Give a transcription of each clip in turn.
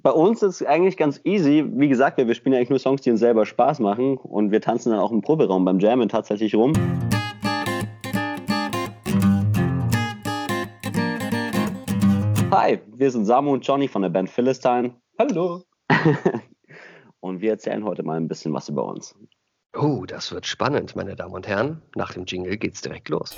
Bei uns ist es eigentlich ganz easy. Wie gesagt, wir spielen eigentlich nur Songs, die uns selber Spaß machen und wir tanzen dann auch im Proberaum beim Jammen tatsächlich rum. Hi, wir sind Samu und Johnny von der Band Philistine. Hallo. und wir erzählen heute mal ein bisschen was über uns. Oh, das wird spannend, meine Damen und Herren. Nach dem Jingle geht's direkt los.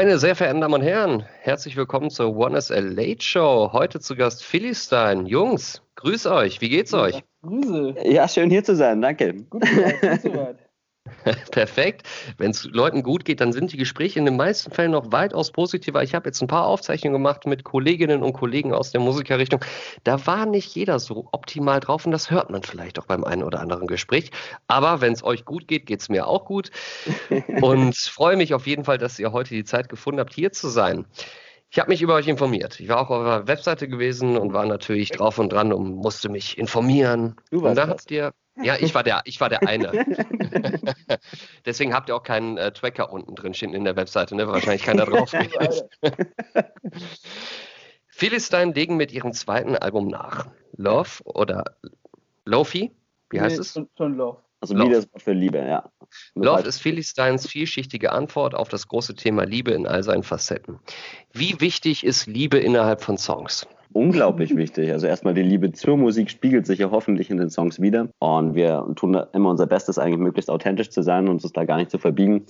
Meine sehr verehrten Damen und Herren, herzlich willkommen zur One is a Late Show. Heute zu Gast Philistine. Jungs, grüß euch, wie geht's euch? Grüße. Ja, schön hier zu sein, danke. Gut, gut soweit. Perfekt. Wenn es Leuten gut geht, dann sind die Gespräche in den meisten Fällen noch weitaus positiver. Ich habe jetzt ein paar Aufzeichnungen gemacht mit Kolleginnen und Kollegen aus der Musikerrichtung. Da war nicht jeder so optimal drauf und das hört man vielleicht auch beim einen oder anderen Gespräch. Aber wenn es euch gut geht, geht es mir auch gut. und freue mich auf jeden Fall, dass ihr heute die Zeit gefunden habt, hier zu sein. Ich habe mich über euch informiert. Ich war auch auf eurer Webseite gewesen und war natürlich drauf und dran und musste mich informieren. Du warst und da habt ihr ja, ich war der, ich war der eine. Deswegen habt ihr auch keinen äh, Tracker unten drin stehen in der Webseite, ne? Wahrscheinlich keiner drauf geht. Philistine legen mit ihrem zweiten Album nach. Love oder Lofi? Wie heißt nee, es? Schon Love. Also Liebe ist für Liebe, ja. Love ist Philistines vielschichtige Antwort auf das große Thema Liebe in all seinen Facetten. Wie wichtig ist Liebe innerhalb von Songs? Unglaublich wichtig. Also erstmal die Liebe zur Musik spiegelt sich ja hoffentlich in den Songs wieder. Und wir tun immer unser Bestes, eigentlich möglichst authentisch zu sein und uns da gar nicht zu verbiegen.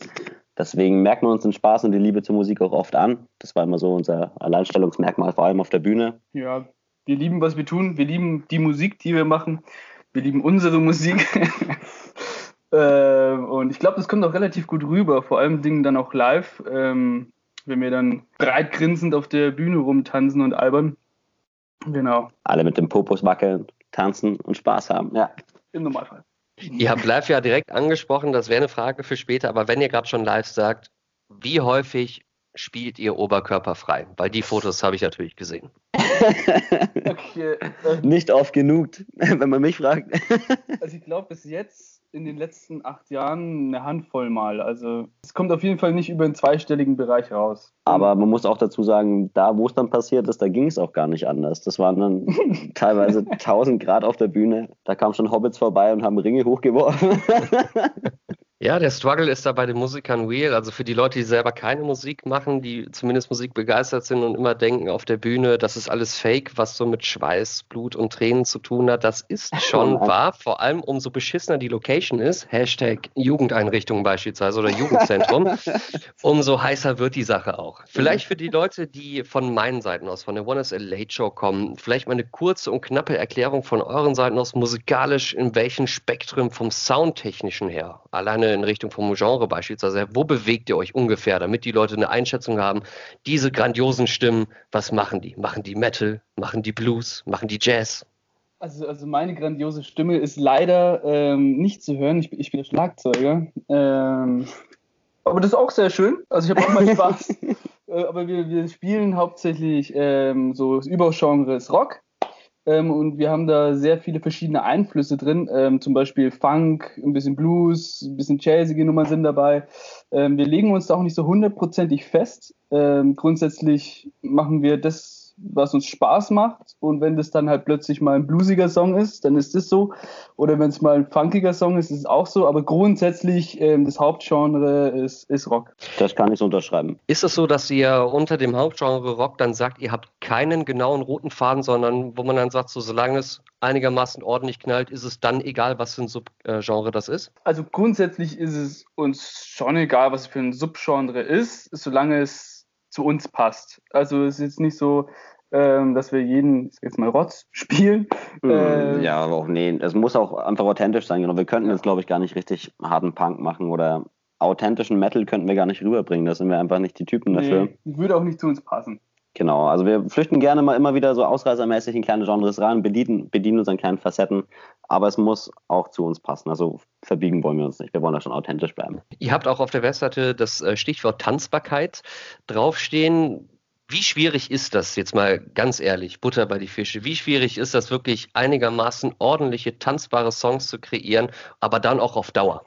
Deswegen merken wir uns den Spaß und die Liebe zur Musik auch oft an. Das war immer so unser Alleinstellungsmerkmal, vor allem auf der Bühne. Ja, wir lieben, was wir tun. Wir lieben die Musik, die wir machen. Wir lieben unsere Musik. äh, und ich glaube, das kommt auch relativ gut rüber, vor allem Dingen dann auch live, ähm, wenn wir dann breit grinsend auf der Bühne rumtanzen und albern. Genau. Alle mit dem Popos wackeln, tanzen und Spaß haben, ja. Im Normalfall. Ihr habt live ja direkt angesprochen, das wäre eine Frage für später, aber wenn ihr gerade schon live sagt, wie häufig spielt ihr oberkörperfrei? Weil die Fotos habe ich natürlich gesehen. okay. Nicht oft genug, wenn man mich fragt. also ich glaube bis jetzt in den letzten acht Jahren eine Handvoll Mal. Also es kommt auf jeden Fall nicht über einen zweistelligen Bereich raus. Aber man muss auch dazu sagen, da wo es dann passiert ist, da ging es auch gar nicht anders. Das waren dann teilweise 1000 Grad auf der Bühne. Da kamen schon Hobbits vorbei und haben Ringe hochgeworfen. Ja, der Struggle ist da bei den Musikern real. Also für die Leute, die selber keine Musik machen, die zumindest Musik begeistert sind und immer denken auf der Bühne, das ist alles Fake, was so mit Schweiß, Blut und Tränen zu tun hat. Das ist schon wahr. Vor allem umso beschissener die Location ist, Hashtag Jugendeinrichtung beispielsweise oder Jugendzentrum, umso heißer wird die Sache auch. Vielleicht für die Leute, die von meinen Seiten aus, von der One is a Late Show kommen, vielleicht mal eine kurze und knappe Erklärung von euren Seiten aus musikalisch, in welchen Spektrum vom Soundtechnischen her. Alleine in Richtung vom Genre beispielsweise, wo bewegt ihr euch ungefähr, damit die Leute eine Einschätzung haben, diese grandiosen Stimmen, was machen die? Machen die Metal? Machen die Blues? Machen die Jazz? Also, also meine grandiose Stimme ist leider ähm, nicht zu hören. Ich, ich bin Schlagzeuger. Ähm, aber das ist auch sehr schön. Also ich habe auch mal Spaß. äh, aber wir, wir spielen hauptsächlich ähm, so das Übergenre ist Rock. Ähm, und wir haben da sehr viele verschiedene Einflüsse drin, ähm, zum Beispiel Funk, ein bisschen Blues, ein bisschen jazzige Nummern sind dabei. Ähm, wir legen uns da auch nicht so hundertprozentig fest. Ähm, grundsätzlich machen wir das was uns Spaß macht. Und wenn das dann halt plötzlich mal ein bluesiger Song ist, dann ist das so. Oder wenn es mal ein funkiger Song ist, ist es auch so. Aber grundsätzlich ähm, das Hauptgenre ist, ist Rock. Das kann ich unterschreiben. Ist es so, dass ihr unter dem Hauptgenre Rock dann sagt, ihr habt keinen genauen roten Faden, sondern wo man dann sagt, so solange es einigermaßen ordentlich knallt, ist es dann egal, was für ein Subgenre das ist? Also grundsätzlich ist es uns schon egal, was für ein Subgenre ist, solange es zu uns passt. Also es ist jetzt nicht so, ähm, dass wir jeden, jetzt mal Rotz spielen. Äh, ja, aber auch nee, es muss auch einfach authentisch sein. Genau. Wir könnten jetzt, glaube ich, gar nicht richtig harten Punk machen oder authentischen Metal könnten wir gar nicht rüberbringen. Da sind wir einfach nicht die Typen dafür. Nee, würde auch nicht zu uns passen. Genau, also wir flüchten gerne mal immer wieder so ausreißermäßig in kleine Genres rein, bedienen, bedienen uns an kleinen Facetten, aber es muss auch zu uns passen. Also verbiegen wollen wir uns nicht. Wir wollen da schon authentisch bleiben. Ihr habt auch auf der Webseite das äh, Stichwort Tanzbarkeit draufstehen. Wie schwierig ist das jetzt mal ganz ehrlich, Butter bei die Fische? Wie schwierig ist das wirklich einigermaßen ordentliche, tanzbare Songs zu kreieren, aber dann auch auf Dauer?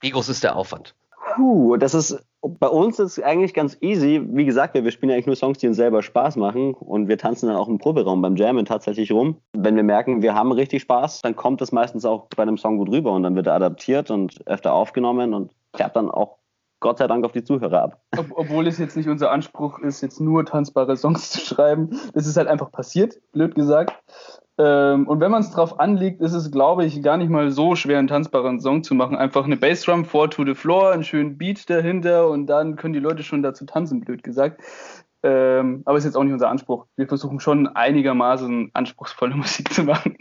Wie groß ist der Aufwand? Puh, das ist bei uns ist eigentlich ganz easy. Wie gesagt, wir, spielen eigentlich nur Songs, die uns selber Spaß machen und wir tanzen dann auch im Proberaum beim Jammen tatsächlich rum. Wenn wir merken, wir haben richtig Spaß, dann kommt es meistens auch bei einem Song gut rüber und dann wird er adaptiert und öfter aufgenommen und färbt dann auch Gott sei Dank auf die Zuhörer ab. Ob, obwohl es jetzt nicht unser Anspruch ist, jetzt nur tanzbare Songs zu schreiben. Das ist halt einfach passiert, blöd gesagt. Ähm, und wenn man es drauf anlegt, ist es, glaube ich, gar nicht mal so schwer, einen tanzbaren Song zu machen. Einfach eine Bassdrum, four to the floor, einen schönen Beat dahinter und dann können die Leute schon dazu tanzen, blöd gesagt. Ähm, aber ist jetzt auch nicht unser Anspruch. Wir versuchen schon einigermaßen anspruchsvolle Musik zu machen.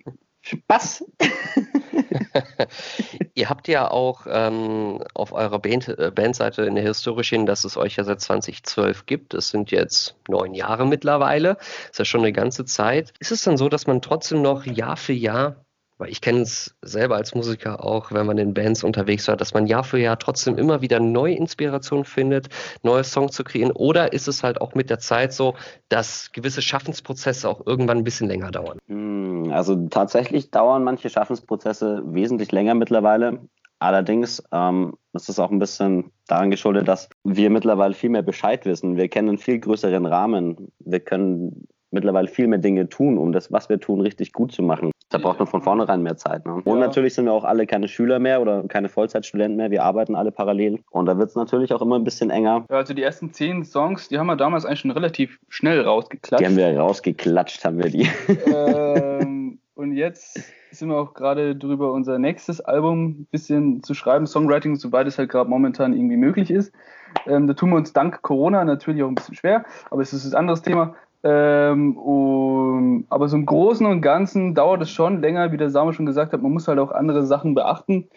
Spaß! Ihr habt ja auch ähm, auf eurer Band, äh, Bandseite in der Historie stehen, dass es euch ja seit 2012 gibt. Es sind jetzt neun Jahre mittlerweile. Ist ja schon eine ganze Zeit. Ist es dann so, dass man trotzdem noch Jahr für Jahr weil ich kenne es selber als Musiker auch, wenn man in Bands unterwegs war, dass man Jahr für Jahr trotzdem immer wieder neue Inspirationen findet, neue Songs zu kreieren. Oder ist es halt auch mit der Zeit so, dass gewisse Schaffensprozesse auch irgendwann ein bisschen länger dauern? Hm, also tatsächlich dauern manche Schaffensprozesse wesentlich länger mittlerweile. Allerdings ähm, ist es auch ein bisschen daran geschuldet, dass wir mittlerweile viel mehr Bescheid wissen. Wir kennen einen viel größeren Rahmen. Wir können mittlerweile viel mehr Dinge tun, um das, was wir tun, richtig gut zu machen. Da braucht man von vornherein mehr Zeit. Ne? Und ja. natürlich sind wir auch alle keine Schüler mehr oder keine Vollzeitstudenten mehr. Wir arbeiten alle parallel. Und da wird es natürlich auch immer ein bisschen enger. Ja, also die ersten zehn Songs, die haben wir damals eigentlich schon relativ schnell rausgeklatscht. Die haben wir rausgeklatscht, haben wir die. Ähm, und jetzt sind wir auch gerade drüber, unser nächstes Album ein bisschen zu schreiben, Songwriting, soweit es halt gerade momentan irgendwie möglich ist. Ähm, da tun wir uns dank Corona natürlich auch ein bisschen schwer, aber es ist ein anderes Thema. Ähm, um, aber so im Großen und Ganzen dauert es schon länger, wie der Samuel schon gesagt hat. Man muss halt auch andere Sachen beachten.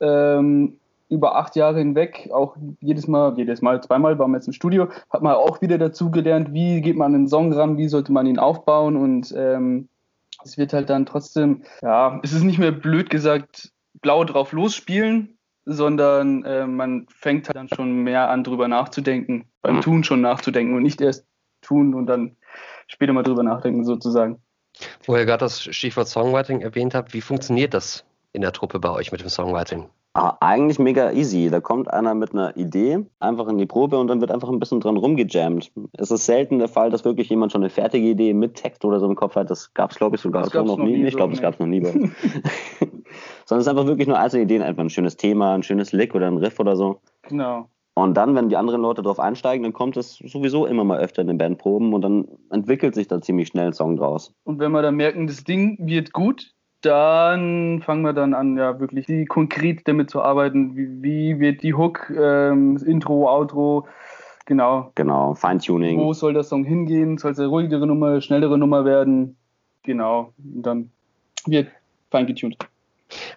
Ähm, über acht Jahre hinweg, auch jedes Mal, jedes Mal, zweimal waren wir jetzt im Studio, hat man auch wieder dazu gelernt, wie geht man an den Song ran, wie sollte man ihn aufbauen und ähm, es wird halt dann trotzdem, ja, es ist nicht mehr blöd gesagt, blau drauf losspielen, sondern äh, man fängt halt dann schon mehr an, drüber nachzudenken, beim Tun schon nachzudenken und nicht erst tun und dann später mal drüber nachdenken, sozusagen. Wo ihr gerade das Stichwort Songwriting erwähnt habt, wie funktioniert das in der Truppe bei euch mit dem Songwriting? Ah, eigentlich mega easy. Da kommt einer mit einer Idee einfach in die Probe und dann wird einfach ein bisschen dran rumgejammt. Es ist selten der Fall, dass wirklich jemand schon eine fertige Idee mit Text oder so im Kopf hat. Das gab es, glaube ich, sogar so noch, noch nie. nie. Ich glaube, das gab es noch nie. Sondern es ist einfach wirklich nur einzelne Ideen, einfach ein schönes Thema, ein schönes Lick oder ein Riff oder so. Genau. Und dann, wenn die anderen Leute drauf einsteigen, dann kommt es sowieso immer mal öfter in den Bandproben und dann entwickelt sich da ziemlich schnell ein Song draus. Und wenn wir dann merken, das Ding wird gut, dann fangen wir dann an, ja wirklich die, konkret damit zu arbeiten. Wie, wie wird die Hook, ähm, das Intro, Outro, genau. Genau, Feintuning. Wo soll der Song hingehen? Soll es eine ruhigere Nummer, schnellere Nummer werden? Genau. Und dann wird fein getuned.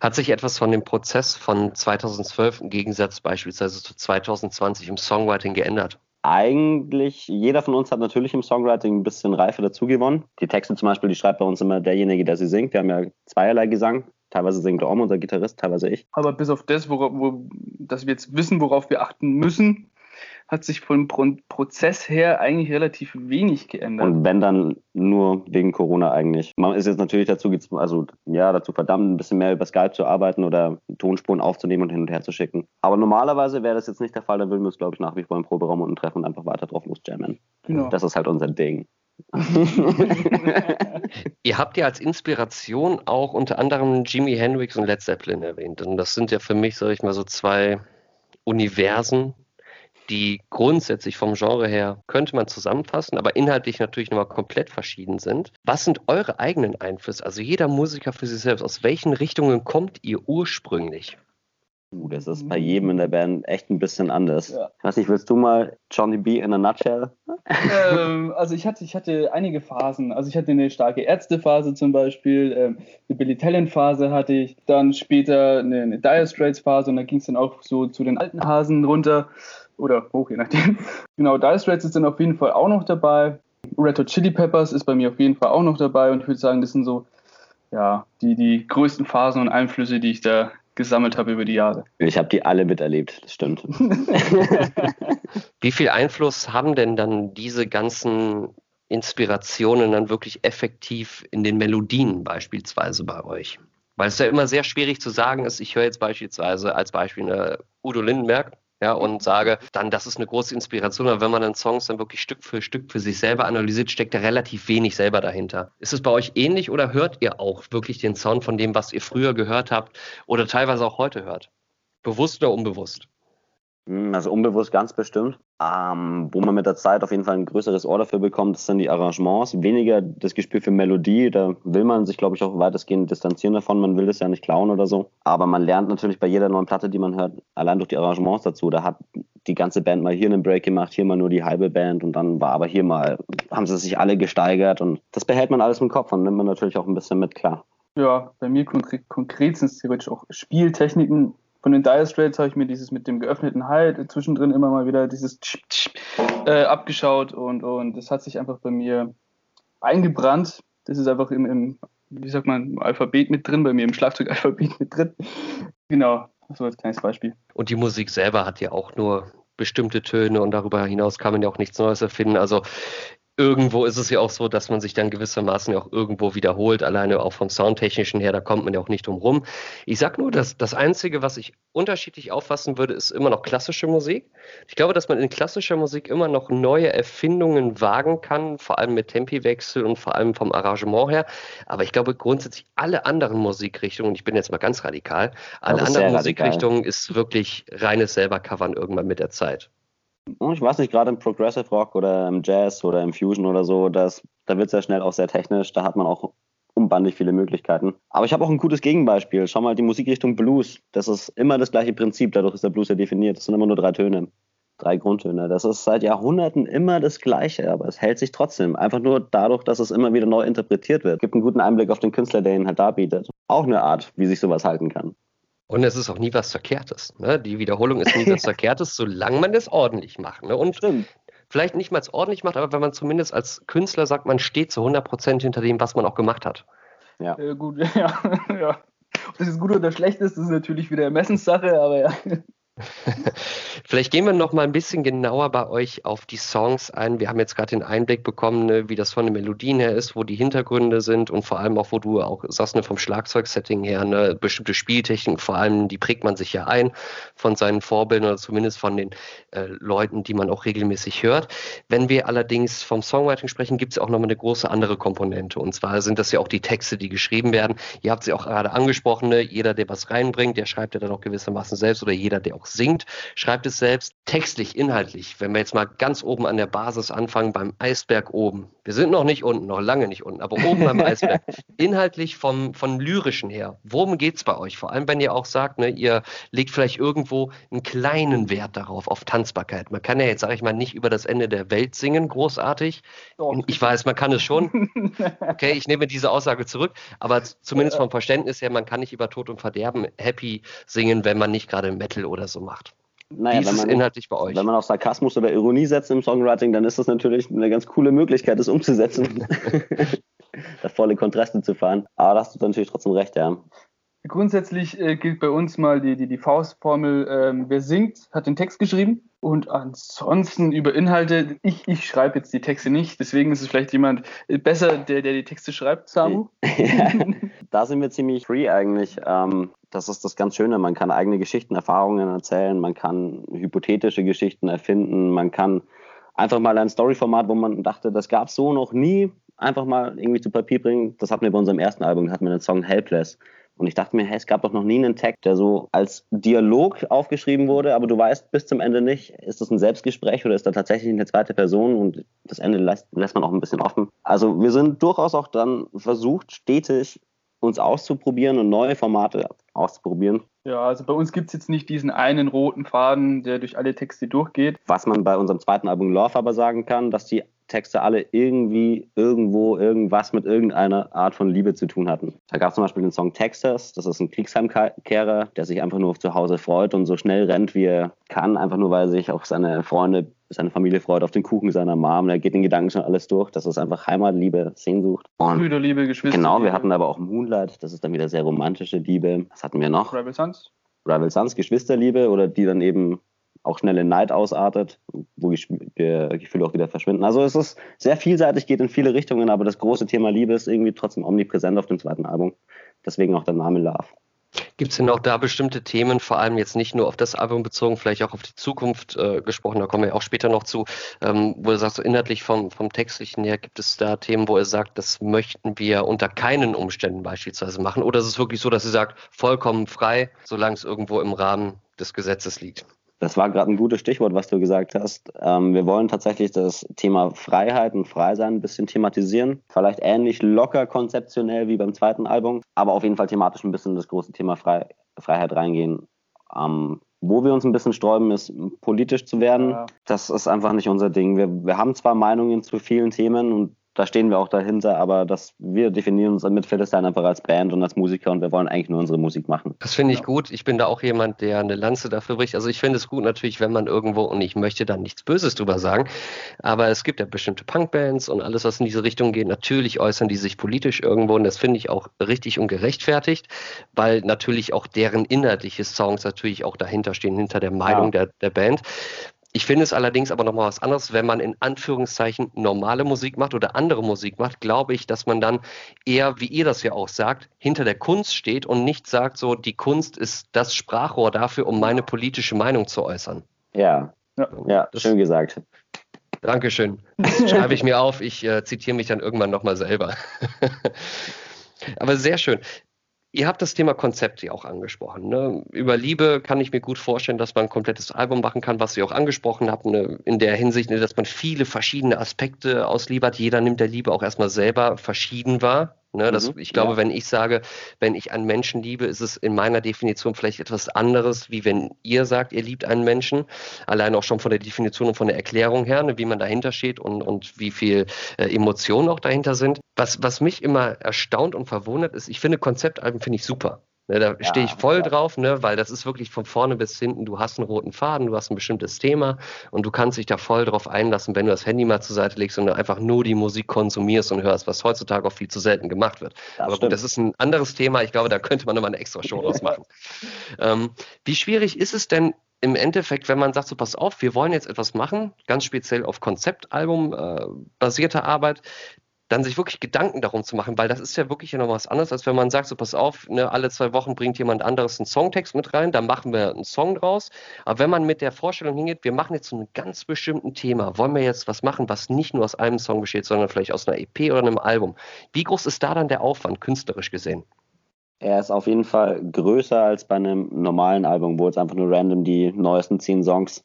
Hat sich etwas von dem Prozess von 2012 im Gegensatz beispielsweise zu 2020 im Songwriting geändert? Eigentlich, jeder von uns hat natürlich im Songwriting ein bisschen Reife dazugewonnen. Die Texte zum Beispiel, die schreibt bei uns immer derjenige, der sie singt. Wir haben ja zweierlei Gesang. Teilweise singt Orm, unser Gitarrist, teilweise ich. Aber bis auf das, worauf, wo, dass wir jetzt wissen, worauf wir achten müssen, hat sich vom Prozess her eigentlich relativ wenig geändert. Und wenn dann nur wegen Corona eigentlich. Man ist jetzt natürlich dazu, also ja, dazu verdammt, ein bisschen mehr über Skype zu arbeiten oder Tonspuren aufzunehmen und hin und her zu schicken. Aber normalerweise wäre das jetzt nicht der Fall, dann würden wir uns, glaube ich, nach wie vor im Proberaum unten treffen und einfach weiter drauf losjammen. Genau. Das ist halt unser Ding. Ihr habt ja als Inspiration auch unter anderem Jimi Hendrix und Led Zeppelin erwähnt. Und das sind ja für mich, sage ich mal, so zwei Universen, die grundsätzlich vom Genre her könnte man zusammenfassen, aber inhaltlich natürlich nochmal komplett verschieden sind. Was sind eure eigenen Einflüsse? Also jeder Musiker für sich selbst. Aus welchen Richtungen kommt ihr ursprünglich? Uh, das ist bei jedem in der Band echt ein bisschen anders. Ja. Ich weiß nicht, willst du mal Johnny B in a nutshell? Ähm, also ich hatte, ich hatte einige Phasen. Also ich hatte eine starke Ärztephase zum Beispiel, ähm, eine Billy Talent Phase hatte ich, dann später eine, eine Dire Straits Phase und da ging es dann auch so zu den alten Hasen runter oder hoch, je nachdem. Genau, Dire Straits ist dann auf jeden Fall auch noch dabei. Red Hot Chili Peppers ist bei mir auf jeden Fall auch noch dabei und ich würde sagen, das sind so ja, die, die größten Phasen und Einflüsse, die ich da gesammelt habe über die Jahre. Ich habe die alle miterlebt, das stimmt. Wie viel Einfluss haben denn dann diese ganzen Inspirationen dann wirklich effektiv in den Melodien beispielsweise bei euch? Weil es ja immer sehr schwierig zu sagen ist, ich höre jetzt beispielsweise als Beispiel eine Udo Lindenberg ja, und sage dann, das ist eine große Inspiration, aber wenn man dann Songs dann wirklich Stück für Stück für sich selber analysiert, steckt da relativ wenig selber dahinter. Ist es bei euch ähnlich oder hört ihr auch wirklich den Sound von dem, was ihr früher gehört habt oder teilweise auch heute hört? Bewusst oder unbewusst? Hm, also unbewusst ganz bestimmt. Ähm, wo man mit der Zeit auf jeden Fall ein größeres Ohr dafür bekommt, das sind die Arrangements. Weniger das Gespür für Melodie. Da will man sich, glaube ich, auch weitestgehend distanzieren davon. Man will das ja nicht klauen oder so. Aber man lernt natürlich bei jeder neuen Platte, die man hört, allein durch die Arrangements dazu. Da hat die ganze Band mal hier einen Break gemacht, hier mal nur die halbe Band und dann war aber hier mal, haben sie sich alle gesteigert und das behält man alles im Kopf und nimmt man natürlich auch ein bisschen mit, klar. Ja, bei mir konkret, konkret sind es theoretisch auch Spieltechniken, von den Dire Straits habe ich mir dieses mit dem geöffneten Halt zwischendrin immer mal wieder dieses äh, abgeschaut und, und das hat sich einfach bei mir eingebrannt. Das ist einfach im, im wie sagt man, Alphabet mit drin, bei mir im Schlagzeugalphabet mit drin. Genau, so als kleines Beispiel. Und die Musik selber hat ja auch nur bestimmte Töne und darüber hinaus kann man ja auch nichts Neues erfinden. Also irgendwo ist es ja auch so, dass man sich dann gewissermaßen ja auch irgendwo wiederholt, alleine auch vom Soundtechnischen her, da kommt man ja auch nicht drum rum. Ich sag nur, dass das Einzige, was ich unterschiedlich auffassen würde, ist immer noch klassische Musik. Ich glaube, dass man in klassischer Musik immer noch neue Erfindungen wagen kann, vor allem mit Tempiwechsel und vor allem vom Arrangement her. Aber ich glaube grundsätzlich alle anderen Musikrichtungen, ich bin jetzt mal ganz radikal, alle anderen Musikrichtungen ist wirklich reines selber covern irgendwann mit der Zeit. Ich weiß nicht, gerade im Progressive Rock oder im Jazz oder im Fusion oder so, das, da wird es ja schnell auch sehr technisch, da hat man auch unbandig viele Möglichkeiten. Aber ich habe auch ein gutes Gegenbeispiel. Schau mal die Musikrichtung Blues. Das ist immer das gleiche Prinzip, dadurch ist der Blues ja definiert. Das sind immer nur drei Töne, drei Grundtöne. Das ist seit Jahrhunderten immer das Gleiche, aber es hält sich trotzdem. Einfach nur dadurch, dass es immer wieder neu interpretiert wird. Gibt einen guten Einblick auf den Künstler, der ihn halt darbietet. Auch eine Art, wie sich sowas halten kann. Und es ist auch nie was Verkehrtes. Ne? Die Wiederholung ist nie was Verkehrtes, solange man es ordentlich macht. Ne? Und Stimmt. vielleicht nicht mal ordentlich macht, aber wenn man zumindest als Künstler sagt, man steht zu 100 Prozent hinter dem, was man auch gemacht hat. Ja. Äh, gut, ja, ja. Ob das jetzt gut oder schlecht ist, das ist natürlich wieder Ermessenssache, aber ja. Vielleicht gehen wir noch mal ein bisschen genauer bei euch auf die Songs ein. Wir haben jetzt gerade den Einblick bekommen, ne, wie das von den Melodien her ist, wo die Hintergründe sind und vor allem auch, wo du auch sagst, ne, vom Schlagzeugsetting her, ne, bestimmte Spieltechniken, vor allem, die prägt man sich ja ein von seinen Vorbildern oder zumindest von den äh, Leuten, die man auch regelmäßig hört. Wenn wir allerdings vom Songwriting sprechen, gibt es auch noch mal eine große andere Komponente. Und zwar sind das ja auch die Texte, die geschrieben werden. Ihr habt sie auch gerade angesprochen, ne, jeder, der was reinbringt, der schreibt ja dann auch gewissermaßen selbst oder jeder, der auch singt, schreibt es selbst. Textlich, inhaltlich, wenn wir jetzt mal ganz oben an der Basis anfangen, beim Eisberg oben. Wir sind noch nicht unten, noch lange nicht unten, aber oben beim Eisberg. Inhaltlich vom, von lyrischen her, worum geht es bei euch? Vor allem, wenn ihr auch sagt, ne, ihr legt vielleicht irgendwo einen kleinen Wert darauf, auf Tanzbarkeit. Man kann ja jetzt, sage ich mal, nicht über das Ende der Welt singen, großartig. Doch. Ich weiß, man kann es schon. Okay, ich nehme diese Aussage zurück, aber zumindest vom Verständnis her, man kann nicht über Tod und Verderben happy singen, wenn man nicht gerade Metal oder so macht. Naja, Wie ist wenn man, inhaltlich bei euch? Wenn man auf Sarkasmus oder Ironie setzt im Songwriting, dann ist das natürlich eine ganz coole Möglichkeit, das umzusetzen. da volle Kontraste zu fahren. Aber da hast du natürlich trotzdem recht, ja. Grundsätzlich äh, gilt bei uns mal die, die, die Faustformel, ähm, wer singt, hat den Text geschrieben. Und ansonsten über Inhalte, ich, ich schreibe jetzt die Texte nicht, deswegen ist es vielleicht jemand besser, der, der die Texte schreibt, Samu. Ja, da sind wir ziemlich free eigentlich. Ähm, das ist das ganz Schöne. Man kann eigene Geschichten, Erfahrungen erzählen, man kann hypothetische Geschichten erfinden, man kann einfach mal ein Storyformat, wo man dachte, das gab es so noch nie, einfach mal irgendwie zu Papier bringen. Das hatten wir bei unserem ersten Album, da hatten wir den Song Helpless. Und ich dachte mir, hey, es gab doch noch nie einen Tag, der so als Dialog aufgeschrieben wurde, aber du weißt bis zum Ende nicht, ist das ein Selbstgespräch oder ist da tatsächlich eine zweite Person und das Ende lässt, lässt man auch ein bisschen offen. Also wir sind durchaus auch dann versucht, stetig uns auszuprobieren und neue Formate auszuprobieren. Ja, also bei uns gibt es jetzt nicht diesen einen roten Faden, der durch alle Texte durchgeht. Was man bei unserem zweiten Album Love aber sagen kann, dass die Texte alle irgendwie, irgendwo, irgendwas mit irgendeiner Art von Liebe zu tun hatten. Da gab es zum Beispiel den Song Texas, das ist ein Kriegsheimkehrer, der sich einfach nur auf zu Hause freut und so schnell rennt, wie er kann, einfach nur weil sich auf seine Freunde seine Familie freut, auf den Kuchen seiner Mom. Er geht den Gedanken schon alles durch. Das ist einfach Heimatliebe, Sehnsucht. Und Brüderliebe, Geschwister. Genau, wir hatten aber auch Moonlight. Das ist dann wieder sehr romantische Liebe. Was hatten wir noch? Rival Sons. Rival Sons, Geschwisterliebe oder die dann eben auch schnell in Neid ausartet, wo Gefühle auch wieder verschwinden. Also es ist sehr vielseitig, geht in viele Richtungen, aber das große Thema Liebe ist irgendwie trotzdem omnipräsent auf dem zweiten Album. Deswegen auch der Name Love. Gibt es denn auch da bestimmte Themen, vor allem jetzt nicht nur auf das Album bezogen, vielleicht auch auf die Zukunft äh, gesprochen, da kommen wir auch später noch zu, ähm, wo er sagt, so inhaltlich vom, vom Textlichen her, gibt es da Themen, wo er sagt, das möchten wir unter keinen Umständen beispielsweise machen? Oder ist es wirklich so, dass er sagt, vollkommen frei, solange es irgendwo im Rahmen des Gesetzes liegt? Das war gerade ein gutes Stichwort, was du gesagt hast. Ähm, wir wollen tatsächlich das Thema Freiheit und Freisein ein bisschen thematisieren. Vielleicht ähnlich locker konzeptionell wie beim zweiten Album, aber auf jeden Fall thematisch ein bisschen das große Thema Frei Freiheit reingehen. Ähm, wo wir uns ein bisschen sträuben, ist politisch zu werden. Ja. Das ist einfach nicht unser Ding. Wir, wir haben zwar Meinungen zu vielen Themen und da stehen wir auch dahinter, aber das, wir definieren uns mit Philistine einfach als Band und als Musiker und wir wollen eigentlich nur unsere Musik machen. Das finde ich ja. gut. Ich bin da auch jemand, der eine Lanze dafür bricht. Also ich finde es gut natürlich, wenn man irgendwo, und ich möchte da nichts Böses drüber sagen, aber es gibt ja bestimmte Punkbands und alles, was in diese Richtung geht, natürlich äußern die sich politisch irgendwo und das finde ich auch richtig und gerechtfertigt, weil natürlich auch deren inhaltliche Songs natürlich auch dahinter stehen, hinter der Meinung ja. der, der Band. Ich finde es allerdings aber nochmal was anderes, wenn man in Anführungszeichen normale Musik macht oder andere Musik macht, glaube ich, dass man dann eher, wie ihr das ja auch sagt, hinter der Kunst steht und nicht sagt, so die Kunst ist das Sprachrohr dafür, um meine politische Meinung zu äußern. Ja, ja, ja schön gesagt. Dankeschön. Das schreibe ich mir auf. Ich äh, zitiere mich dann irgendwann nochmal selber. Aber sehr schön. Ihr habt das Thema Konzept ja auch angesprochen. Ne? Über Liebe kann ich mir gut vorstellen, dass man ein komplettes Album machen kann, was ihr auch angesprochen habt, ne? in der Hinsicht, ne, dass man viele verschiedene Aspekte aus Liebe hat. Jeder nimmt der Liebe auch erstmal selber verschieden wahr. Ne, das, mhm, ich glaube, ja. wenn ich sage, wenn ich einen Menschen liebe, ist es in meiner Definition vielleicht etwas anderes, wie wenn ihr sagt, ihr liebt einen Menschen. Allein auch schon von der Definition und von der Erklärung her, ne, wie man dahinter steht und, und wie viel äh, Emotionen auch dahinter sind. Was, was mich immer erstaunt und verwundert ist, ich finde Konzeptalben finde ich super. Ne, da ja, stehe ich voll ja. drauf, ne, weil das ist wirklich von vorne bis hinten, du hast einen roten Faden, du hast ein bestimmtes Thema und du kannst dich da voll drauf einlassen, wenn du das Handy mal zur Seite legst und einfach nur die Musik konsumierst und hörst, was heutzutage auch viel zu selten gemacht wird. Das Aber gut, das ist ein anderes Thema. Ich glaube, da könnte man nochmal eine extra Show draus machen. ähm, wie schwierig ist es denn, im Endeffekt, wenn man sagt, so pass auf, wir wollen jetzt etwas machen, ganz speziell auf Konzeptalbum äh, basierte Arbeit, dann sich wirklich Gedanken darum zu machen, weil das ist ja wirklich noch was anderes, als wenn man sagt, so pass auf, ne, alle zwei Wochen bringt jemand anderes einen Songtext mit rein, dann machen wir einen Song draus. Aber wenn man mit der Vorstellung hingeht, wir machen jetzt so ein ganz bestimmten Thema, wollen wir jetzt was machen, was nicht nur aus einem Song besteht, sondern vielleicht aus einer EP oder einem Album. Wie groß ist da dann der Aufwand, künstlerisch gesehen? Er ist auf jeden Fall größer als bei einem normalen Album, wo jetzt einfach nur random die neuesten zehn Songs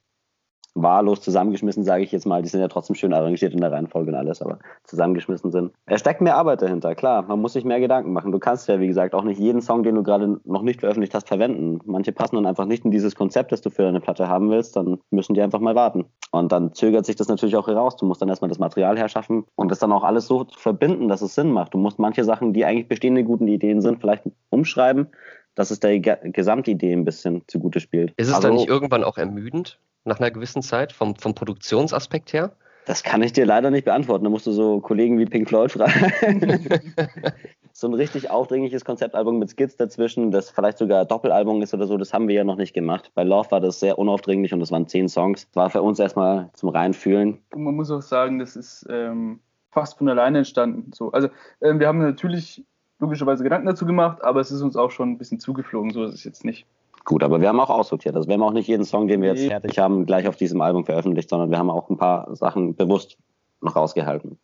wahllos zusammengeschmissen, sage ich jetzt mal. Die sind ja trotzdem schön arrangiert in der Reihenfolge und alles, aber zusammengeschmissen sind. Es steckt mehr Arbeit dahinter, klar. Man muss sich mehr Gedanken machen. Du kannst ja, wie gesagt, auch nicht jeden Song, den du gerade noch nicht veröffentlicht hast, verwenden. Manche passen dann einfach nicht in dieses Konzept, das du für deine Platte haben willst. Dann müssen die einfach mal warten. Und dann zögert sich das natürlich auch heraus. Du musst dann erstmal das Material herschaffen und das dann auch alles so verbinden, dass es Sinn macht. Du musst manche Sachen, die eigentlich bestehende guten Ideen sind, vielleicht umschreiben, dass es der Gesamtidee ein bisschen zugute spielt. Ist es also, dann nicht irgendwann auch ermüdend? Nach einer gewissen Zeit, vom, vom Produktionsaspekt her? Das kann ich dir leider nicht beantworten. Da musst du so Kollegen wie Pink Floyd fragen. so ein richtig aufdringliches Konzeptalbum mit Skits dazwischen, das vielleicht sogar Doppelalbum ist oder so, das haben wir ja noch nicht gemacht. Bei Love war das sehr unaufdringlich und das waren zehn Songs. War für uns erstmal zum Reinfühlen. Und man muss auch sagen, das ist ähm, fast von alleine entstanden. So, also ähm, wir haben natürlich logischerweise Gedanken dazu gemacht, aber es ist uns auch schon ein bisschen zugeflogen. So ist es jetzt nicht. Gut, aber wir haben auch aussortiert. Also wir haben auch nicht jeden Song, den wir jetzt fertig haben, gleich auf diesem Album veröffentlicht, sondern wir haben auch ein paar Sachen bewusst noch rausgehalten.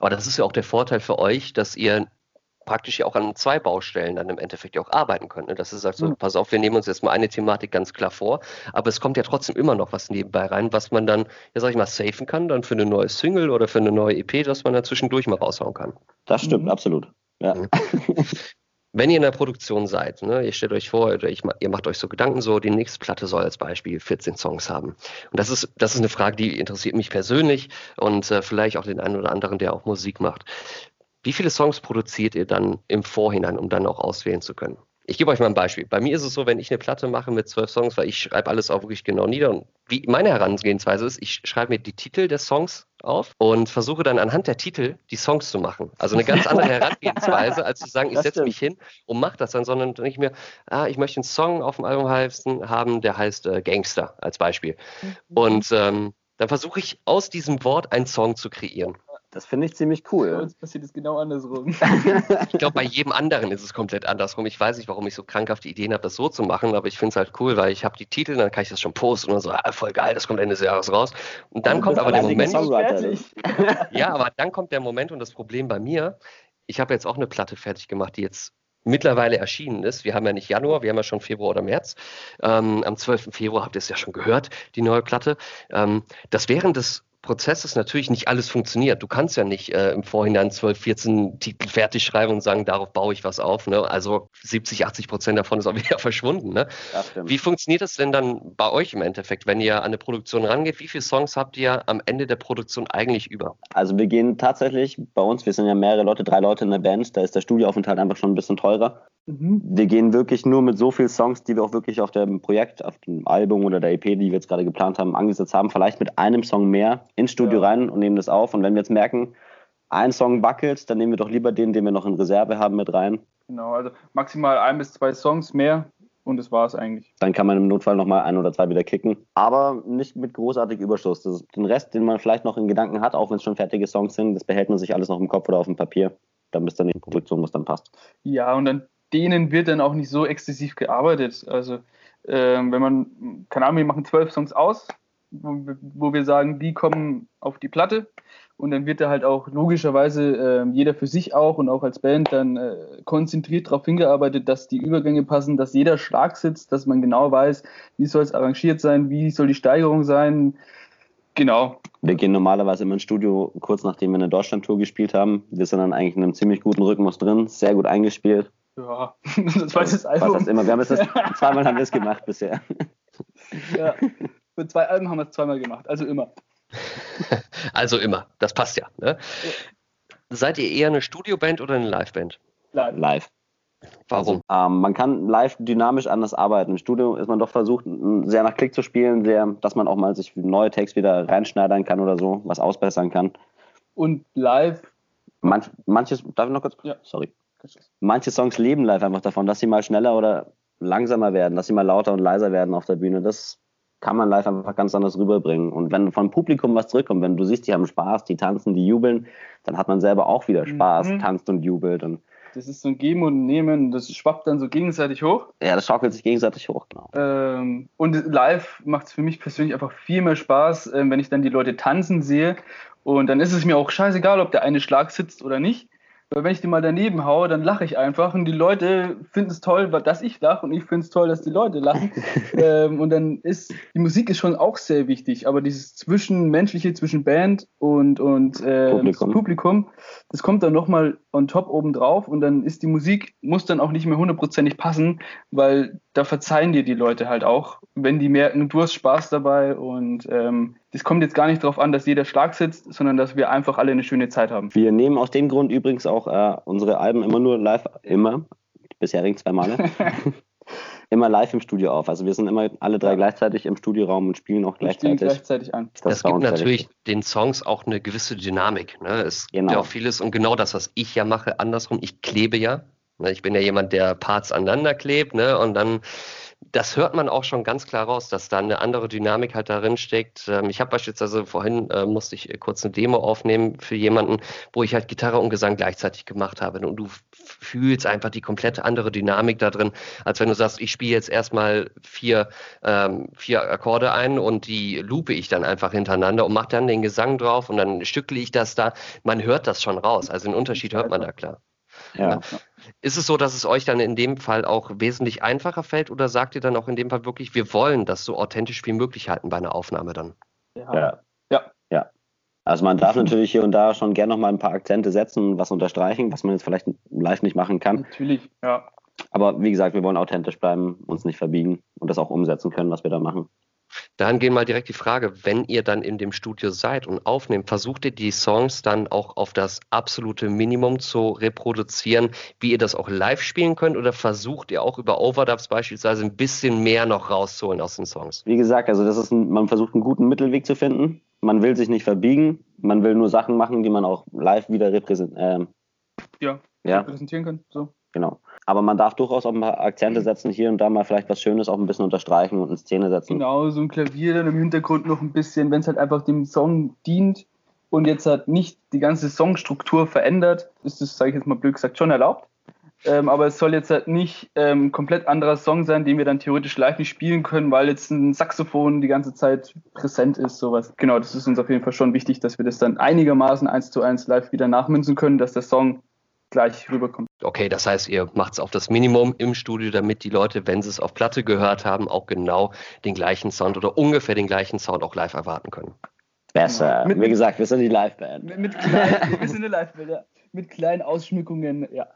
Aber das ist ja auch der Vorteil für euch, dass ihr praktisch ja auch an zwei Baustellen dann im Endeffekt ja auch arbeiten könnt. Ne? Das ist halt so, mhm. pass auf, wir nehmen uns jetzt mal eine Thematik ganz klar vor, aber es kommt ja trotzdem immer noch was nebenbei rein, was man dann, ja sag ich mal, safen kann, dann für eine neue Single oder für eine neue EP, dass man dann zwischendurch mal raushauen kann. Das stimmt, mhm. absolut. Ja. Mhm. wenn ihr in der Produktion seid, ne, ihr stellt euch vor, oder ich, ihr macht euch so Gedanken so, die nächste Platte soll als Beispiel 14 Songs haben. Und das ist, das ist eine Frage, die interessiert mich persönlich und äh, vielleicht auch den einen oder anderen, der auch Musik macht. Wie viele Songs produziert ihr dann im Vorhinein, um dann auch auswählen zu können? Ich gebe euch mal ein Beispiel. Bei mir ist es so, wenn ich eine Platte mache mit zwölf Songs, weil ich schreibe alles auch wirklich genau nieder. Und wie meine Herangehensweise ist, ich schreibe mir die Titel der Songs auf und versuche dann anhand der Titel die Songs zu machen. Also eine ganz andere Herangehensweise, als zu sagen, ich setze mich hin und mache das dann, sondern denke ich mir, ah, ich möchte einen Song auf dem Album haben, der heißt äh, Gangster als Beispiel. Mhm. Und ähm, dann versuche ich aus diesem Wort einen Song zu kreieren. Das finde ich ziemlich cool. Bei uns passiert es genau andersrum. ich glaube, bei jedem anderen ist es komplett andersrum. Ich weiß nicht, warum ich so krankhafte Ideen habe, das so zu machen, aber ich finde es halt cool, weil ich habe die Titel, dann kann ich das schon posten und so, ah, voll geil, das kommt Ende des Jahres raus. Und dann kommt aber der Moment. ja, aber dann kommt der Moment und das Problem bei mir, ich habe jetzt auch eine Platte fertig gemacht, die jetzt mittlerweile erschienen ist. Wir haben ja nicht Januar, wir haben ja schon Februar oder März. Ähm, am 12. Februar habt ihr es ja schon gehört, die neue Platte. Ähm, das während des Prozesses natürlich nicht alles funktioniert. Du kannst ja nicht äh, im Vorhinein 12, 14 Titel fertig schreiben und sagen, darauf baue ich was auf. Ne? Also 70, 80 Prozent davon ist auch wieder verschwunden. Ne? Wie funktioniert das denn dann bei euch im Endeffekt, wenn ihr an eine Produktion rangeht? Wie viele Songs habt ihr am Ende der Produktion eigentlich über? Also wir gehen tatsächlich bei uns, wir sind ja mehrere Leute, drei Leute in der Band, da ist der Studioaufenthalt einfach schon ein bisschen teurer. Mhm. Wir gehen wirklich nur mit so vielen Songs, die wir auch wirklich auf dem Projekt, auf dem Album oder der EP, die wir jetzt gerade geplant haben, angesetzt haben, vielleicht mit einem Song mehr ins Studio ja. rein und nehmen das auf. Und wenn wir jetzt merken, ein Song wackelt, dann nehmen wir doch lieber den, den wir noch in Reserve haben, mit rein. Genau, also maximal ein bis zwei Songs mehr und das war es eigentlich. Dann kann man im Notfall nochmal ein oder zwei wieder kicken, aber nicht mit großartig Überschuss. Den Rest, den man vielleicht noch in Gedanken hat, auch wenn es schon fertige Songs sind, das behält man sich alles noch im Kopf oder auf dem Papier, dann bis dann die Produktion, was dann passt. Ja, und an denen wird dann auch nicht so exzessiv gearbeitet. Also äh, wenn man, keine Ahnung, wir machen zwölf Songs aus, wo, wo wir sagen, die kommen auf die Platte. Und dann wird da halt auch logischerweise äh, jeder für sich auch und auch als Band dann äh, konzentriert darauf hingearbeitet, dass die Übergänge passen, dass jeder Schlag sitzt, dass man genau weiß, wie soll es arrangiert sein, wie soll die Steigerung sein. Genau. Wir gehen normalerweise immer ins Studio kurz nachdem wir eine Deutschland-Tour gespielt haben. Wir sind dann eigentlich in einem ziemlich guten Rhythmus drin, sehr gut eingespielt. Ja, das war das Album. Was das immer. Wir haben es das zweimal haben wir es gemacht bisher. Ja. Für zwei Alben haben wir es zweimal gemacht, also immer. also immer, das passt ja, ne? ja. Seid ihr eher eine Studioband oder eine Liveband? Live. live. Warum? Also, ähm, man kann live dynamisch anders arbeiten. Im Studio ist man doch versucht, sehr nach Klick zu spielen, sehr, dass man auch mal sich neue Takes wieder reinschneidern kann oder so, was ausbessern kann. Und live? Manch, manches, darf ich noch kurz? Ja. Sorry. Manche Songs leben live einfach davon, dass sie mal schneller oder langsamer werden, dass sie mal lauter und leiser werden auf der Bühne. Das kann man live einfach ganz anders rüberbringen. Und wenn vom Publikum was zurückkommt, wenn du siehst, die haben Spaß, die tanzen, die jubeln, dann hat man selber auch wieder Spaß, mhm. tanzt und jubelt. Und das ist so ein Geben und Nehmen, das schwappt dann so gegenseitig hoch. Ja, das schaukelt sich gegenseitig hoch, genau. Ähm, und live macht es für mich persönlich einfach viel mehr Spaß, äh, wenn ich dann die Leute tanzen sehe. Und dann ist es mir auch scheißegal, ob der eine Schlag sitzt oder nicht. Weil wenn ich die mal daneben haue, dann lache ich einfach und die Leute finden es toll, dass ich lache und ich finde es toll, dass die Leute lachen. ähm, und dann ist die Musik ist schon auch sehr wichtig, aber dieses Zwischenmenschliche zwischen Band und, und äh, Publikum. Publikum, das kommt dann nochmal on top oben drauf und dann ist die Musik, muss dann auch nicht mehr hundertprozentig passen, weil da verzeihen dir die Leute halt auch, wenn die merken, du hast Spaß dabei und ähm, das kommt jetzt gar nicht darauf an, dass jeder Schlag sitzt, sondern dass wir einfach alle eine schöne Zeit haben. Wir nehmen aus dem Grund übrigens auch äh, unsere Alben immer nur live, immer, bisherigen zwei Male, immer live im Studio auf. Also wir sind immer alle drei gleichzeitig im Studioraum und spielen auch gleichzeitig. Spielen gleichzeitig an. Das, das gibt natürlich den Songs auch eine gewisse Dynamik. Ne? Es genau. gibt ja auch vieles und genau das, was ich ja mache, andersrum. Ich klebe ja. Ne? Ich bin ja jemand, der Parts aneinander klebt ne? und dann das hört man auch schon ganz klar raus, dass da eine andere Dynamik halt darin steckt. Ähm, ich habe beispielsweise vorhin äh, musste ich kurz eine Demo aufnehmen für jemanden, wo ich halt Gitarre und Gesang gleichzeitig gemacht habe. Und du fühlst einfach die komplette andere Dynamik da drin, als wenn du sagst, ich spiele jetzt erstmal vier, ähm, vier Akkorde ein und die lupe ich dann einfach hintereinander und mache dann den Gesang drauf und dann stückle ich das da. Man hört das schon raus. Also den Unterschied hört man da klar. Ja. Ist es so, dass es euch dann in dem Fall auch wesentlich einfacher fällt oder sagt ihr dann auch in dem Fall wirklich, wir wollen das so authentisch wie möglich halten bei einer Aufnahme dann? Ja. Ja. ja. Also man darf natürlich hier und da schon gerne noch mal ein paar Akzente setzen und was unterstreichen, was man jetzt vielleicht live nicht machen kann. Natürlich, ja. Aber wie gesagt, wir wollen authentisch bleiben, uns nicht verbiegen und das auch umsetzen können, was wir da machen. Daran gehen mal direkt die Frage, wenn ihr dann in dem Studio seid und aufnehmt, versucht ihr die Songs dann auch auf das absolute Minimum zu reproduzieren, wie ihr das auch live spielen könnt oder versucht ihr auch über Overdubs beispielsweise ein bisschen mehr noch rauszuholen aus den Songs? Wie gesagt, also das ist ein, man versucht einen guten Mittelweg zu finden. Man will sich nicht verbiegen, man will nur Sachen machen, die man auch live wieder repräsent ähm, ja, ja. repräsentieren kann. So. Genau. Aber man darf durchaus auch ein paar Akzente setzen, hier und da mal vielleicht was Schönes auch ein bisschen unterstreichen und in Szene setzen. Genau, so ein Klavier dann im Hintergrund noch ein bisschen, wenn es halt einfach dem Song dient und jetzt halt nicht die ganze Songstruktur verändert, ist das, sage ich jetzt mal blöd gesagt, schon erlaubt. Ähm, aber es soll jetzt halt nicht ähm, komplett anderer Song sein, den wir dann theoretisch live nicht spielen können, weil jetzt ein Saxophon die ganze Zeit präsent ist, sowas. Genau, das ist uns auf jeden Fall schon wichtig, dass wir das dann einigermaßen eins zu eins live wieder nachmünzen können, dass der Song gleich rüberkommt. Okay, das heißt, ihr macht es auf das Minimum im Studio, damit die Leute, wenn sie es auf Platte gehört haben, auch genau den gleichen Sound oder ungefähr den gleichen Sound auch live erwarten können. Besser. Mit- Wie gesagt, wir sind die Liveband. Mit, mit kleinen, wir sind eine Live-Band, ja. Mit kleinen Ausschmückungen, ja.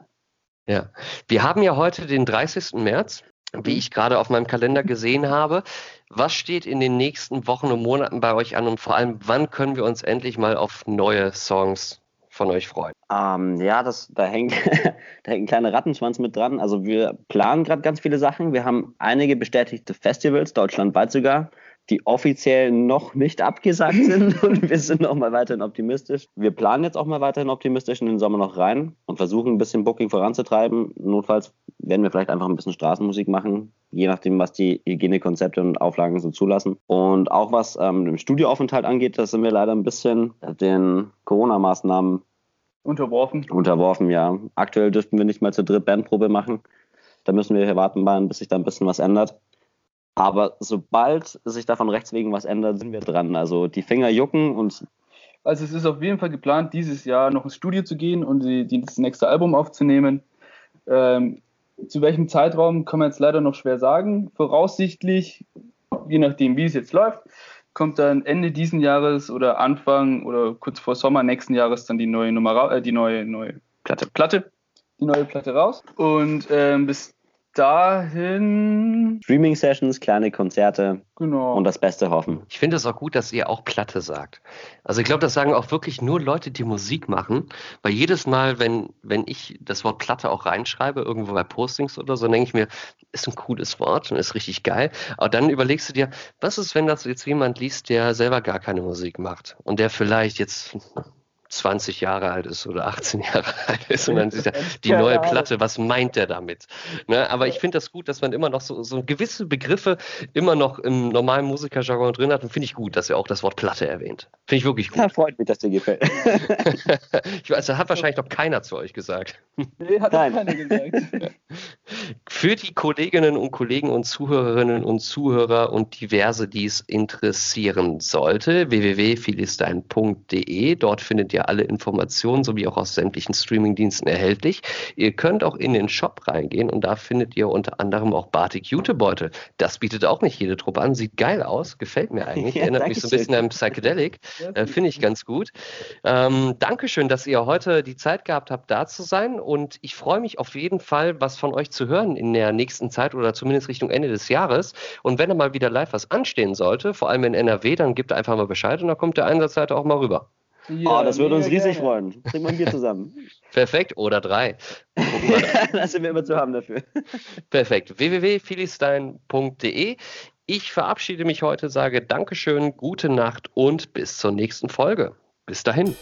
Ja. Wir haben ja heute den 30. März, wie ich gerade auf meinem Kalender gesehen habe. Was steht in den nächsten Wochen und Monaten bei euch an und vor allem, wann können wir uns endlich mal auf neue Songs von euch freuen? Ähm, ja, das, da, hängt, da hängt ein kleiner Rattenschwanz mit dran. Also wir planen gerade ganz viele Sachen. Wir haben einige bestätigte Festivals, deutschlandweit sogar, die offiziell noch nicht abgesagt sind und wir sind noch mal weiterhin optimistisch. Wir planen jetzt auch mal weiterhin optimistisch in den Sommer noch rein und versuchen ein bisschen Booking voranzutreiben. Notfalls werden wir vielleicht einfach ein bisschen Straßenmusik machen, je nachdem, was die Hygienekonzepte und Auflagen so zulassen. Und auch was ähm, den Studioaufenthalt angeht, da sind wir leider ein bisschen den Corona-Maßnahmen Unterworfen. unterworfen, ja. Aktuell dürften wir nicht mal zur dritt Bandprobe machen. Da müssen wir hier warten, bis sich da ein bisschen was ändert. Aber sobald sich da von rechts wegen was ändert, sind wir dran. Also die Finger jucken und Also es ist auf jeden Fall geplant, dieses Jahr noch ins Studio zu gehen und die, die, das nächste Album aufzunehmen. Ähm, zu welchem Zeitraum kann man jetzt leider noch schwer sagen. Voraussichtlich, je nachdem wie es jetzt läuft, kommt dann Ende diesen Jahres oder Anfang oder kurz vor Sommer nächsten Jahres dann die neue Nummer, äh, die neue, neue Platte. Platte, die neue Platte raus. Und ähm, bis dahin, Streaming-Sessions, kleine Konzerte genau. und das Beste hoffen. Ich finde es auch gut, dass ihr auch Platte sagt. Also ich glaube, das sagen auch wirklich nur Leute, die Musik machen. Weil jedes Mal, wenn, wenn ich das Wort Platte auch reinschreibe, irgendwo bei Postings oder so, denke ich mir, ist ein cooles Wort und ist richtig geil. Aber dann überlegst du dir, was ist, wenn das jetzt jemand liest, der selber gar keine Musik macht und der vielleicht jetzt 20 Jahre alt ist oder 18 Jahre alt ist und dann sieht er, die neue. Platte, was meint der damit? Ne? Aber ich finde das gut, dass man immer noch so, so gewisse Begriffe immer noch im normalen Musikerjargon drin hat und finde ich gut, dass er auch das Wort Platte erwähnt. Finde ich wirklich gut. Ja, freut mich, dass dir gefällt. ich weiß, das hat wahrscheinlich noch keiner zu euch gesagt. Nee, hat Nein. keiner gesagt. Für die Kolleginnen und Kollegen und Zuhörerinnen und Zuhörer und diverse, die es interessieren sollte, www.philistein.de. Dort findet ihr alle Informationen sowie auch aus sämtlichen Streamingdiensten erhältlich. Ihr könnt auch in den Shop reingehen und da findet ihr unter anderem auch Batik Jutebeutel. Das bietet auch nicht jede Truppe an, sieht geil aus, gefällt mir eigentlich, Ja, erinnert mich so ein bisschen an Psychedelic. Äh, Finde ich ganz gut. Ähm, Dankeschön, dass ihr heute die Zeit gehabt habt, da zu sein. Und ich freue mich auf jeden Fall, was von euch zu hören in der nächsten Zeit oder zumindest Richtung Ende des Jahres. Und wenn da mal wieder live was anstehen sollte, vor allem in NRW, dann gebt einfach mal Bescheid und dann kommt der Einsatzleiter auch mal rüber. Oh, das würde uns riesig gerne. freuen. Trinken wir ein Bier zusammen. Perfekt. Oder drei. Gucken wir da. da sind wir immer zu haben dafür. Perfekt. www.philistein.de. Ich verabschiede mich heute, sage Dankeschön, gute Nacht und bis zur nächsten Folge. Bis dahin.